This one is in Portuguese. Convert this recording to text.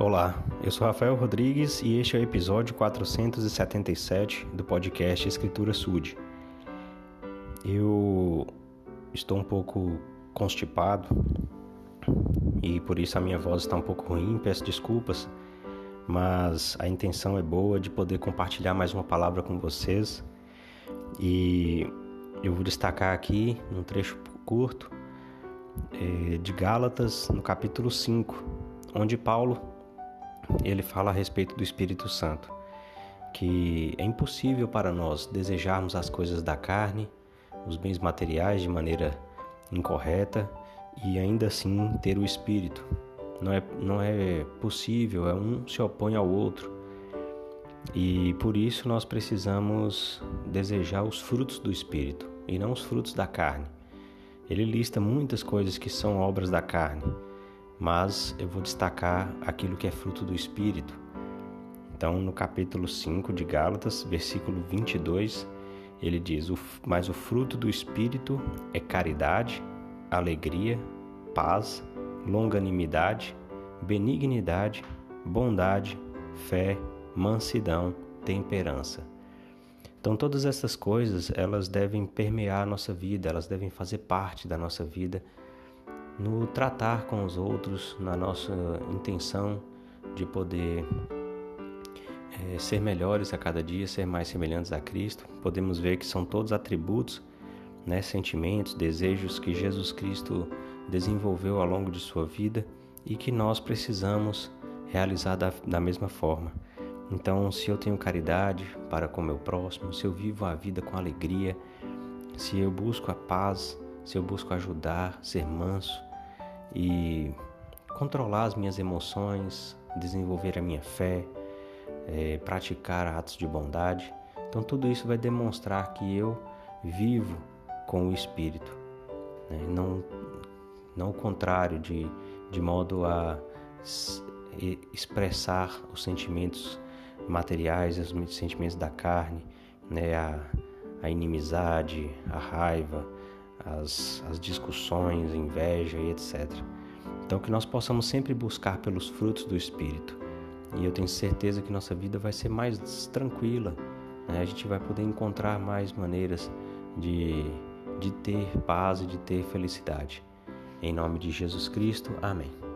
Olá, eu sou Rafael Rodrigues e este é o episódio 477 do podcast Escritura Sud. Eu estou um pouco constipado e por isso a minha voz está um pouco ruim, peço desculpas, mas a intenção é boa de poder compartilhar mais uma palavra com vocês e eu vou destacar aqui num trecho curto eh, de Gálatas, no capítulo 5, onde Paulo ele fala a respeito do Espírito Santo, que é impossível para nós desejarmos as coisas da carne, os bens materiais de maneira incorreta e ainda assim ter o Espírito. Não é, não é possível, é um se opõe ao outro. E por isso nós precisamos desejar os frutos do Espírito e não os frutos da carne. Ele lista muitas coisas que são obras da carne, mas eu vou destacar aquilo que é fruto do Espírito. Então, no capítulo 5 de Gálatas, versículo 22, ele diz: Mas o fruto do Espírito é caridade, alegria, paz, longanimidade, benignidade, bondade, fé, mansidão, temperança. Então todas essas coisas, elas devem permear a nossa vida, elas devem fazer parte da nossa vida no tratar com os outros, na nossa intenção de poder é, ser melhores a cada dia, ser mais semelhantes a Cristo. Podemos ver que são todos atributos, né, sentimentos, desejos que Jesus Cristo desenvolveu ao longo de sua vida e que nós precisamos realizar da, da mesma forma. Então, se eu tenho caridade para com meu próximo, se eu vivo a vida com alegria, se eu busco a paz, se eu busco ajudar, ser manso, e controlar as minhas emoções, desenvolver a minha fé, é, praticar atos de bondade. Então, tudo isso vai demonstrar que eu vivo com o Espírito, né? não, não o contrário, de, de modo a expressar os sentimentos materiais, os sentimentos da carne, né? a, a inimizade, a raiva, as, as discussões, inveja e etc. Então, que nós possamos sempre buscar pelos frutos do Espírito. E eu tenho certeza que nossa vida vai ser mais tranquila. Né? A gente vai poder encontrar mais maneiras de, de ter paz e de ter felicidade. Em nome de Jesus Cristo, amém.